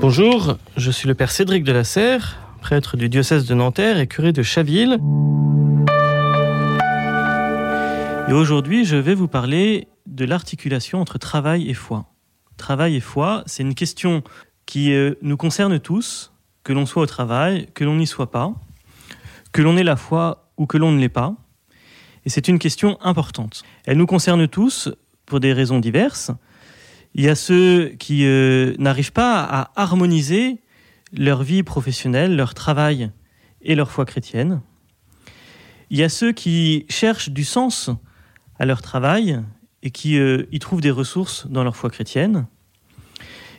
Bonjour, je suis le père Cédric de la Serre, prêtre du diocèse de Nanterre et curé de Chaville. Et aujourd'hui, je vais vous parler de l'articulation entre travail et foi. Travail et foi, c'est une question qui euh, nous concerne tous, que l'on soit au travail, que l'on n'y soit pas, que l'on ait la foi ou que l'on ne l'ait pas. Et c'est une question importante. Elle nous concerne tous pour des raisons diverses. Il y a ceux qui euh, n'arrivent pas à harmoniser leur vie professionnelle, leur travail et leur foi chrétienne. Il y a ceux qui cherchent du sens à leur travail et qui euh, y trouvent des ressources dans leur foi chrétienne.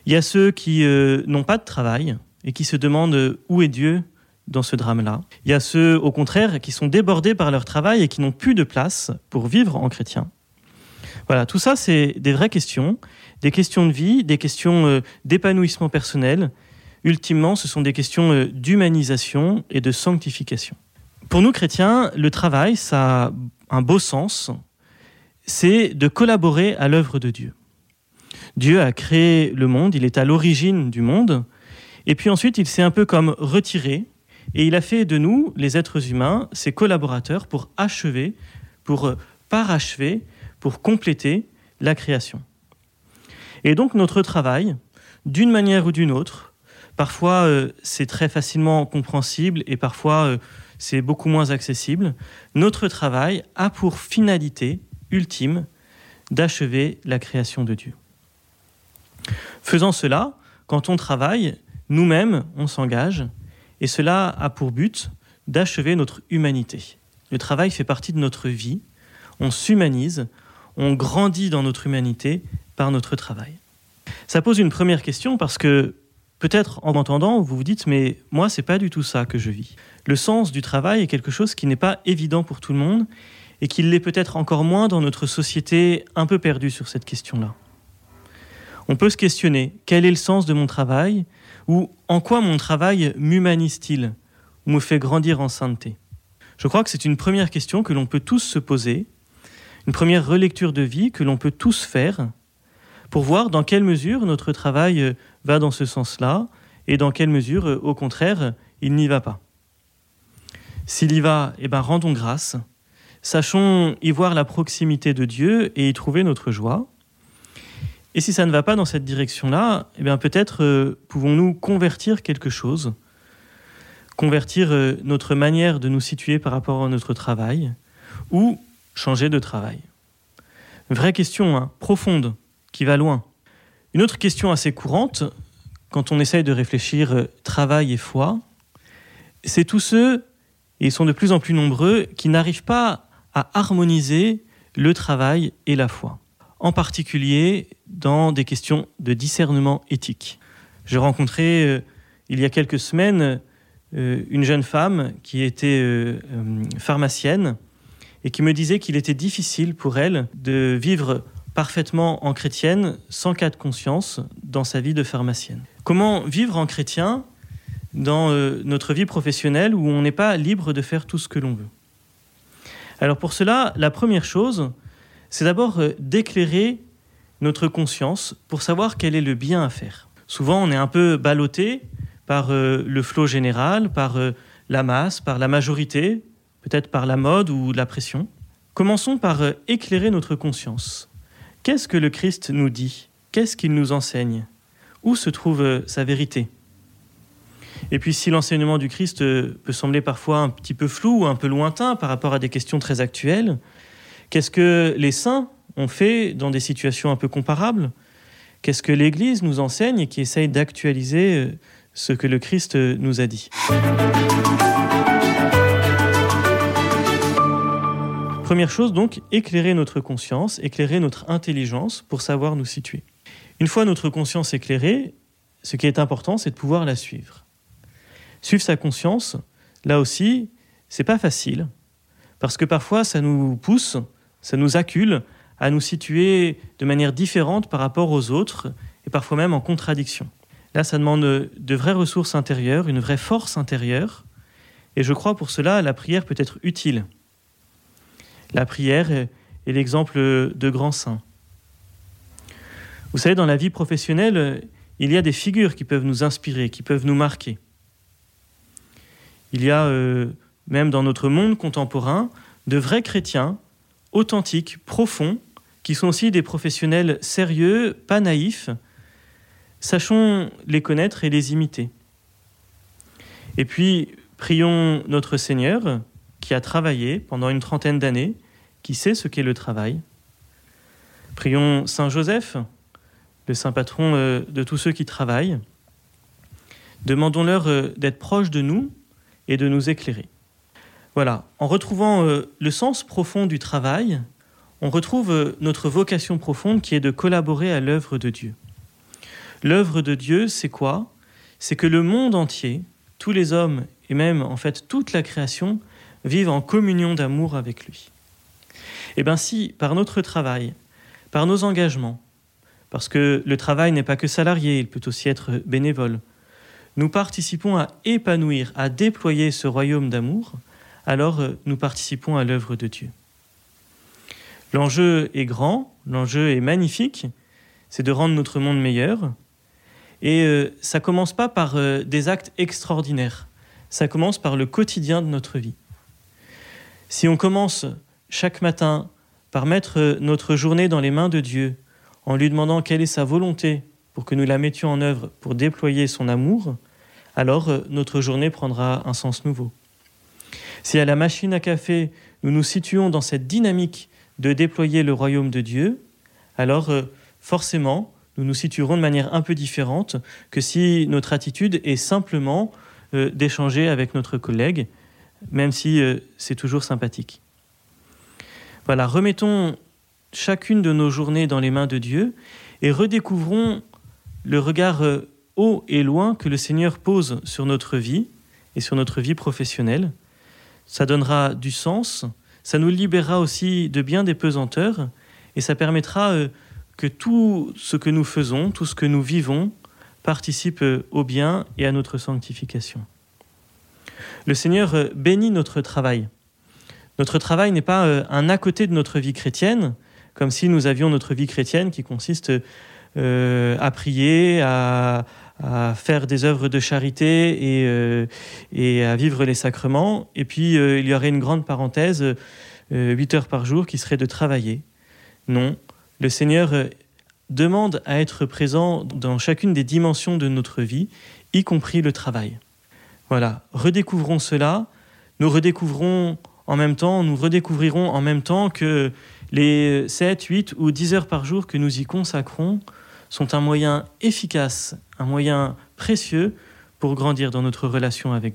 Il y a ceux qui euh, n'ont pas de travail et qui se demandent où est Dieu dans ce drame-là. Il y a ceux, au contraire, qui sont débordés par leur travail et qui n'ont plus de place pour vivre en chrétien. Voilà, tout ça, c'est des vraies questions, des questions de vie, des questions euh, d'épanouissement personnel. Ultimement, ce sont des questions euh, d'humanisation et de sanctification. Pour nous chrétiens, le travail, ça a un beau sens, c'est de collaborer à l'œuvre de Dieu. Dieu a créé le monde, il est à l'origine du monde, et puis ensuite il s'est un peu comme retiré, et il a fait de nous, les êtres humains, ses collaborateurs pour achever, pour euh, parachever, pour compléter la création. Et donc notre travail, d'une manière ou d'une autre, parfois euh, c'est très facilement compréhensible et parfois euh, c'est beaucoup moins accessible, notre travail a pour finalité ultime d'achever la création de Dieu. Faisant cela, quand on travaille, nous-mêmes, on s'engage, et cela a pour but d'achever notre humanité. Le travail fait partie de notre vie, on s'humanise, on grandit dans notre humanité notre travail. Ça pose une première question parce que peut-être en m'entendant, vous vous dites mais moi c'est pas du tout ça que je vis. Le sens du travail est quelque chose qui n'est pas évident pour tout le monde et qui l'est peut-être encore moins dans notre société un peu perdue sur cette question-là. On peut se questionner quel est le sens de mon travail ou en quoi mon travail m'humanise-t-il ou me fait grandir en sainteté? Je crois que c'est une première question que l'on peut tous se poser une première relecture de vie que l'on peut tous faire pour voir dans quelle mesure notre travail euh, va dans ce sens-là et dans quelle mesure, euh, au contraire, il n'y va pas. S'il y va, eh ben, rendons grâce, sachons y voir la proximité de Dieu et y trouver notre joie. Et si ça ne va pas dans cette direction-là, eh peut-être euh, pouvons-nous convertir quelque chose, convertir notre manière de nous situer par rapport à notre travail, ou changer de travail vraie question hein, profonde qui va loin. Une autre question assez courante, quand on essaye de réfléchir euh, travail et foi, c'est tous ceux, et ils sont de plus en plus nombreux, qui n'arrivent pas à harmoniser le travail et la foi, en particulier dans des questions de discernement éthique. J'ai rencontré euh, il y a quelques semaines euh, une jeune femme qui était pharmacienne et qui me disait qu'il était difficile pour elle de vivre parfaitement en chrétienne sans cas de conscience dans sa vie de pharmacienne. Comment vivre en chrétien dans euh, notre vie professionnelle où on n'est pas libre de faire tout ce que l'on veut? Alors pour cela, la première chose, c'est d'abord euh, d'éclairer notre conscience pour savoir quel est le bien à faire. Souvent, on est un peu ballotté par euh, le flot général, par la masse, par la majorité, peut-être par la mode ou la pression. Commençons par éclairer notre conscience. Qu'est-ce que le Christ nous dit? Qu'est-ce qu'il nous enseigne? Où se trouve euh, sa vérité? Et puis si l'enseignement du Christ euh, peut sembler parfois un petit peu flou ou un peu lointain par rapport à des questions très actuelles, qu'est-ce que les saints ont fait dans des situations un peu comparables? Qu'est-ce que l'Église nous enseigne et qui essaye d'actualiser ce que le Christ nous a dit? Première chose donc, éclairer notre conscience, éclairer notre intelligence pour savoir nous situer. Une fois notre conscience éclairée, ce qui est important, c'est de pouvoir la suivre. Suivre sa conscience, là aussi, c'est pas facile, parce que parfois ça nous pousse, ça nous accule à nous situer de manière différente par rapport aux autres, et parfois même en contradiction. Là, ça demande de vraies ressources intérieures, une vraie force intérieure, et je crois pour cela la prière peut être utile la prière est, l'exemple de grands saints. Vous savez, dans la vie professionnelle, il y a des figures qui peuvent nous inspirer, qui peuvent nous marquer. Il y a, euh, même dans notre monde contemporain, de vrais chrétiens, authentiques, profonds, qui sont aussi des professionnels sérieux, pas naïfs. Sachons les connaître et les imiter. Et puis, prions notre Seigneur, qui a travaillé pendant une trentaine d'années, qui sait ce qu'est le travail? Prions Saint Joseph, le saint patron euh, de tous ceux qui travaillent. Demandons-leur euh, d'être proches de nous et de nous éclairer. Voilà, en retrouvant euh, le sens profond du travail, on retrouve notre vocation profonde qui est de collaborer à l'œuvre de Dieu. L'œuvre de Dieu, c'est quoi? C'est que le monde entier, tous les hommes et même en fait toute la création vivent en communion d'amour avec lui. Eh bien si par notre travail, par nos engagements, parce que le travail n'est pas que salarié, il peut aussi être bénévole. Nous participons à épanouir, à déployer ce royaume d'amour, alors euh, nous participons à l'œuvre de Dieu. L'enjeu est grand, l'enjeu est magnifique, c'est de rendre notre monde meilleur. Et euh, ça commence pas par euh, des actes extraordinaires, ça commence par le quotidien de notre vie. Si on commence chaque matin par mettre notre journée dans les mains de Dieu, en lui demandant quelle est sa volonté pour que nous la mettions en œuvre pour déployer son amour, alors euh, notre journée prendra un sens nouveau. Si à la machine à café, nous nous situons dans cette dynamique de déployer le royaume de Dieu, alors euh, forcément, nous nous situerons de manière un peu différente que si notre attitude est simplement euh, d'échanger avec notre collègue, même si c'est toujours sympathique. Voilà, remettons chacune de nos journées dans les mains de Dieu et redécouvrons le regard euh, haut et loin que le Seigneur pose sur notre vie et sur notre vie professionnelle. Ça donnera du sens, ça nous libérera aussi de bien des pesanteurs et ça permettra euh, que tout ce que nous faisons, tout ce que nous vivons, participe euh, au bien et à notre sanctification. Le Seigneur bénit notre travail. Notre travail n'est pas un à côté de notre vie chrétienne, comme si nous avions notre vie chrétienne qui consiste euh, à prier, à, faire des œuvres de charité et, euh, à vivre les sacrements. Et puis, euh, il y aurait une grande parenthèse, 8 heures par jour, qui serait de travailler. Non, le Seigneur demande à être présent dans chacune des dimensions de notre vie, y compris le travail. Voilà, redécouvrons cela, nous redécouvrons en même temps, nous redécouvrirons en même temps que les 7, 8 ou 10 heures par jour que nous y consacrons sont un moyen efficace, un moyen précieux pour grandir dans notre relation avec